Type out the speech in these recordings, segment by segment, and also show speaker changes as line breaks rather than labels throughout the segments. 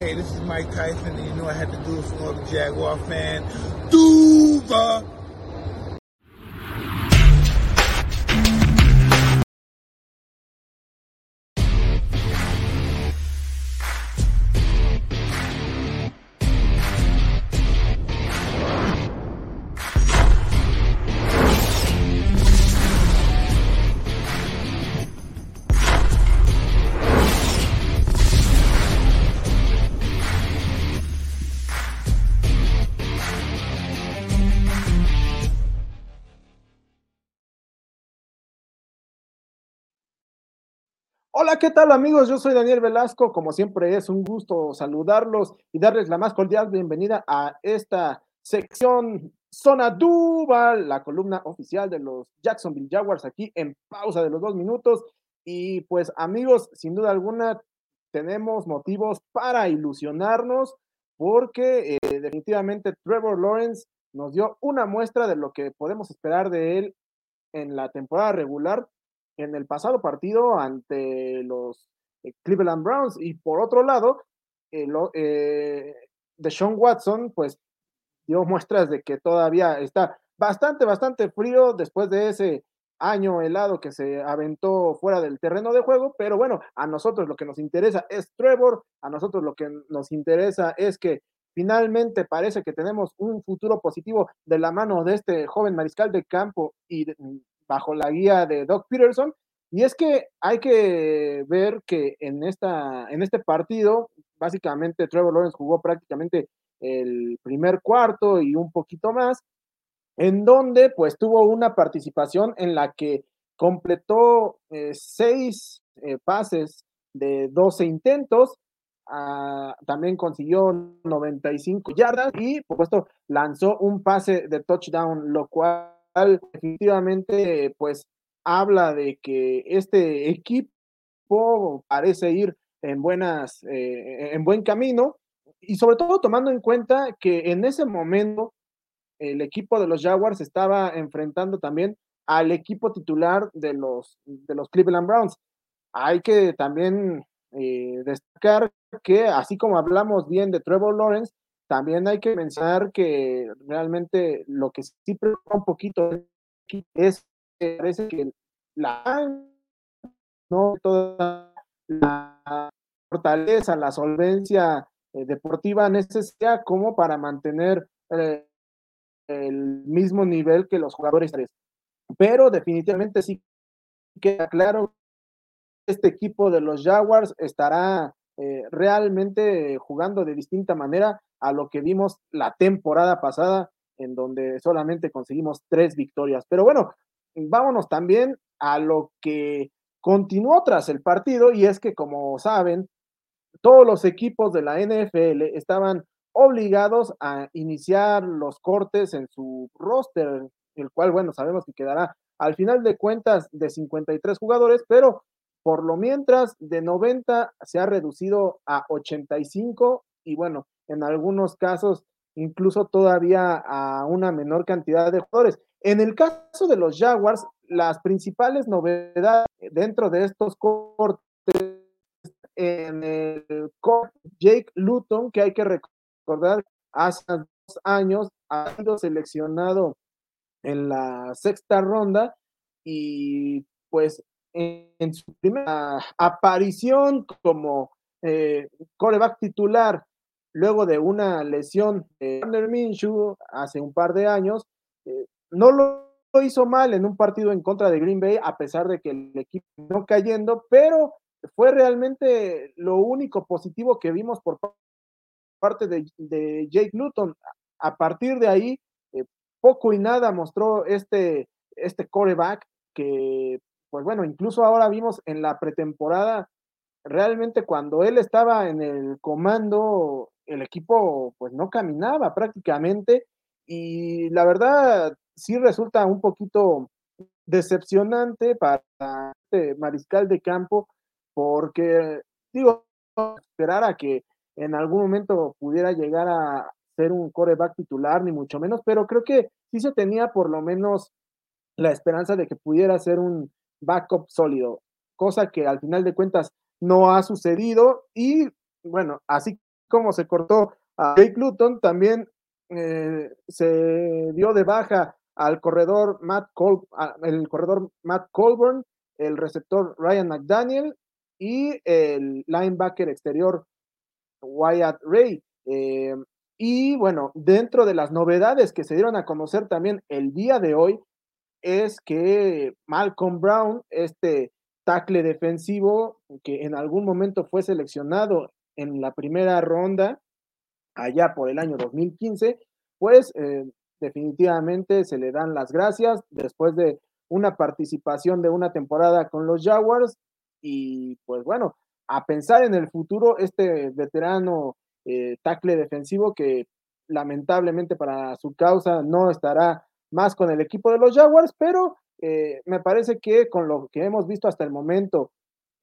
Hey, this is Mike Tyson, and you know I had to do it for all the Jaguar fan. Duva!
Hola, ¿qué tal amigos? Yo soy Daniel Velasco. Como siempre es un gusto saludarlos y darles la más cordial bienvenida a esta sección Zona Duval, la columna oficial de los Jacksonville Jaguars aquí en pausa de los dos minutos. Y pues amigos, sin duda alguna tenemos motivos para ilusionarnos porque eh, definitivamente Trevor Lawrence nos dio una muestra de lo que podemos esperar de él en la temporada regular en el pasado partido ante los eh, Cleveland Browns. Y por otro lado, eh, eh, Deshaun Watson, pues dio muestras de que todavía está bastante, bastante frío después de ese año helado que se aventó fuera del terreno de juego, pero bueno, a nosotros lo que nos interesa es Trevor, a nosotros lo que nos interesa es que finalmente parece que tenemos un futuro positivo de la mano de este joven mariscal de campo y de, bajo la guía de Doc Peterson. Y es que hay que ver que en, esta, en este partido, básicamente Trevor Lawrence jugó prácticamente el primer cuarto y un poquito más, en donde pues tuvo una participación en la que completó eh, seis eh, pases de 12 intentos, uh, también consiguió 95 yardas y por supuesto lanzó un pase de touchdown, lo cual definitivamente pues habla de que este equipo parece ir en buenas, eh, en buen camino y sobre todo tomando en cuenta que en ese momento el equipo de los Jaguars estaba enfrentando también al equipo titular de los, de los Cleveland Browns. Hay que también eh, destacar que así como hablamos bien de Trevor Lawrence, también hay que mencionar que realmente lo que sí preocupa un poquito es que parece que la no toda la fortaleza, la solvencia eh, deportiva necesaria como para mantener eh, el mismo nivel que los jugadores. Pero definitivamente sí queda claro que este equipo de los Jaguars estará eh, realmente jugando de distinta manera a lo que vimos la temporada pasada, en donde solamente conseguimos tres victorias. Pero bueno, vámonos también a lo que continuó tras el partido, y es que, como saben, todos los equipos de la NFL estaban obligados a iniciar los cortes en su roster, el cual, bueno, sabemos que quedará al final de cuentas de 53 jugadores, pero por lo mientras de 90 se ha reducido a 85 y bueno, en algunos casos incluso todavía a una menor cantidad de jugadores. En el caso de los Jaguars, las principales novedades dentro de estos cortes en el corte Jake Luton, que hay que recordar, hace dos años ha sido seleccionado en la sexta ronda y pues en, su primera aparición como eh, coreback titular luego de una lesión de Warner Minshew hace un par de años, eh, no lo hizo mal en un partido en contra de Green Bay, a pesar de que el equipo no cayendo, pero fue realmente lo único positivo que vimos por parte de, de Jake Newton. A partir de ahí, eh, poco y nada mostró este, este coreback que, pues bueno, incluso ahora vimos en la pretemporada, realmente cuando él estaba en el comando el equipo pues no caminaba prácticamente y la verdad sí resulta un poquito decepcionante para este mariscal de campo porque digo esperar a que en algún momento pudiera llegar a ser un coreback titular ni mucho menos pero creo que sí se tenía por lo menos la esperanza de que pudiera ser un backup sólido cosa que al final de cuentas no ha sucedido y bueno así como se cortó a Jake Luton, también eh, se dio de baja al corredor Matt Col el corredor Matt Colburn, el receptor Ryan McDaniel y el linebacker exterior Wyatt Ray. Eh, y bueno, dentro de las novedades que se dieron a conocer también el día de hoy, es que Malcolm Brown, este tackle defensivo que en algún momento fue seleccionado en la primera ronda, allá por el año 2015, pues eh, definitivamente se le dan las gracias después de una participación de una temporada con los Jaguars y pues bueno, a pensar en el futuro, este veterano eh, tackle defensivo que lamentablemente para su causa no estará más con el equipo de los Jaguars, pero eh, me parece que con lo que hemos visto hasta el momento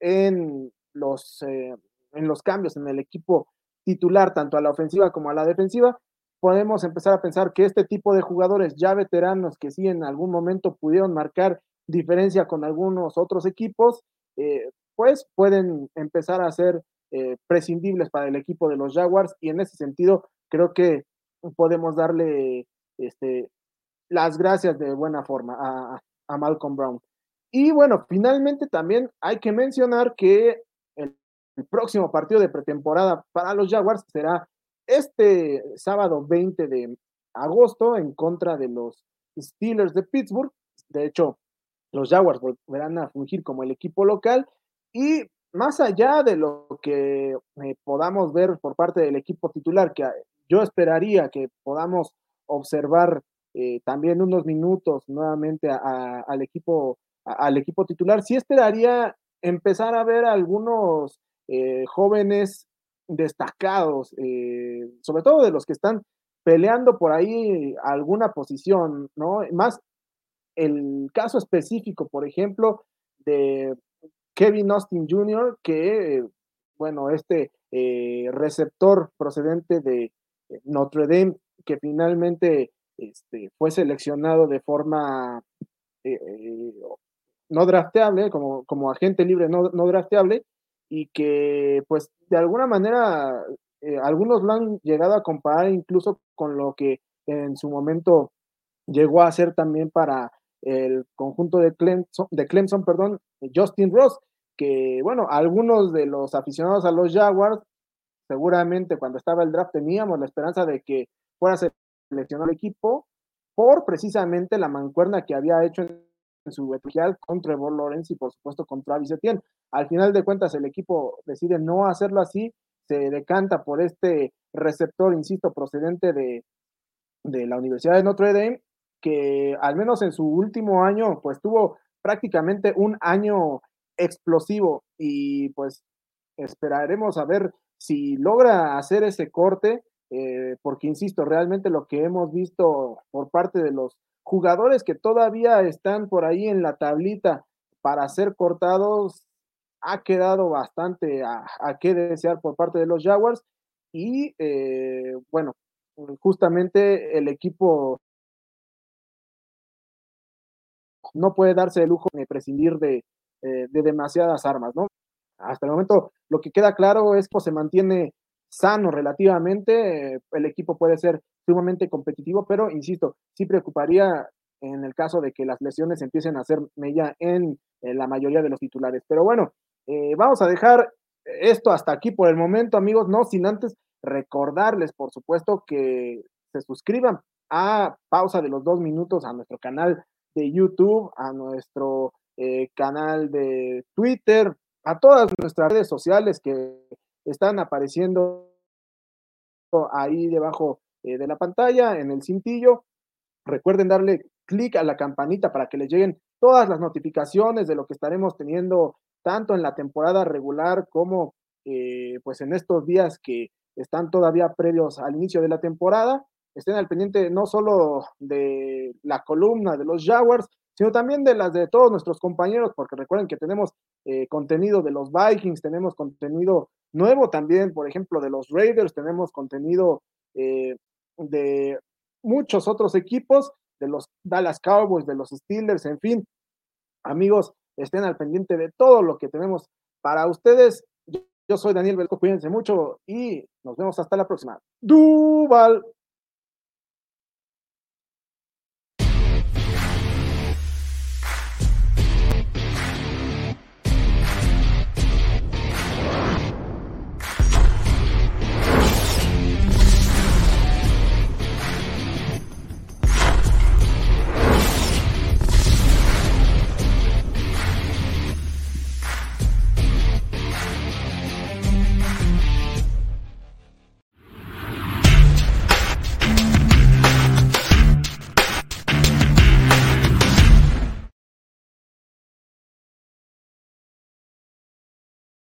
en los, eh, en los cambios en el equipo titular, tanto a la ofensiva como a la defensiva, podemos empezar a pensar que este tipo de jugadores ya veteranos que sí en algún momento pudieron marcar diferencia con algunos otros equipos, eh, pues pueden empezar a ser prescindibles para el equipo de los Jaguars y en ese sentido creo que podemos darle este, las gracias de buena forma a, Malcolm Brown. Y bueno, finalmente también hay que mencionar que el, próximo partido de pretemporada para los Jaguars será este sábado 20 de agosto en contra de los Steelers de Pittsburgh. De hecho, los Jaguars volverán a fungir como el equipo local y más allá de lo que eh, podamos ver por parte del equipo titular, que yo esperaría que podamos observar eh, también unos minutos nuevamente al, equipo, al equipo titular. Sí esperaría empezar a ver algunos eh, jóvenes destacados, eh, sobre todo de los que están peleando por ahí alguna posición, ¿no? Más el caso específico, por ejemplo, de Kevin Austin Jr., que, bueno, este receptor procedente de Notre Dame, que finalmente este, fue seleccionado de forma eh, eh, no drafteable, como, como agente libre no, no, drafteable, y que pues de alguna manera eh, algunos lo han llegado a comparar incluso con lo que en su momento llegó a ser también para el conjunto de Clemson, de Clemson perdón, Justin Ross, que bueno, algunos de los aficionados a los Jaguars, seguramente cuando estaba el draft teníamos la esperanza de que fuera seleccionó el equipo por precisamente la mancuerna que había hecho en, su vertical con Trevor Lawrence y por supuesto con Travis Etienne. Al final de cuentas el equipo decide no hacerlo así, se decanta por este receptor, insisto, procedente de, de la Universidad de Notre Dame, que al menos en su último año pues tuvo prácticamente un año explosivo y pues esperaremos a ver si logra hacer ese corte eh, porque insisto, realmente lo que hemos visto por parte de los jugadores que todavía están por ahí en la tablita para ser cortados ha quedado bastante a, qué desear por parte de los Jaguars y eh, bueno, justamente el equipo no puede darse el lujo de prescindir de, eh, de demasiadas armas, ¿no? Hasta el momento lo que queda claro es que se mantiene sano relativamente, el equipo puede ser sumamente competitivo, pero insisto, sí preocuparía en el caso de que las lesiones empiecen a hacer mella en, la mayoría de los titulares. Pero bueno, eh, vamos a dejar esto hasta aquí por el momento, amigos, no sin antes recordarles, por supuesto, que se suscriban a pausa de los dos minutos a nuestro canal de YouTube, a nuestro eh, canal de Twitter, a todas nuestras redes sociales que están apareciendo ahí debajo eh, de la pantalla, en el cintillo. Recuerden darle clic a la campanita para que les lleguen todas las notificaciones de lo que estaremos teniendo tanto en la temporada regular como eh, pues en estos días que están todavía previos al inicio de la temporada. Estén al pendiente no solo de la columna de los Jaguars, sino también de las de todos nuestros compañeros, porque recuerden que tenemos eh, contenido de los Vikings, tenemos contenido nuevo también, por ejemplo, de los Raiders, tenemos contenido eh, de muchos otros equipos, de los Dallas Cowboys, de los Steelers, en fin. Amigos, estén al pendiente de todo lo que tenemos para ustedes. Yo, soy Daniel Velasco, cuídense mucho y nos vemos hasta la próxima. Duval.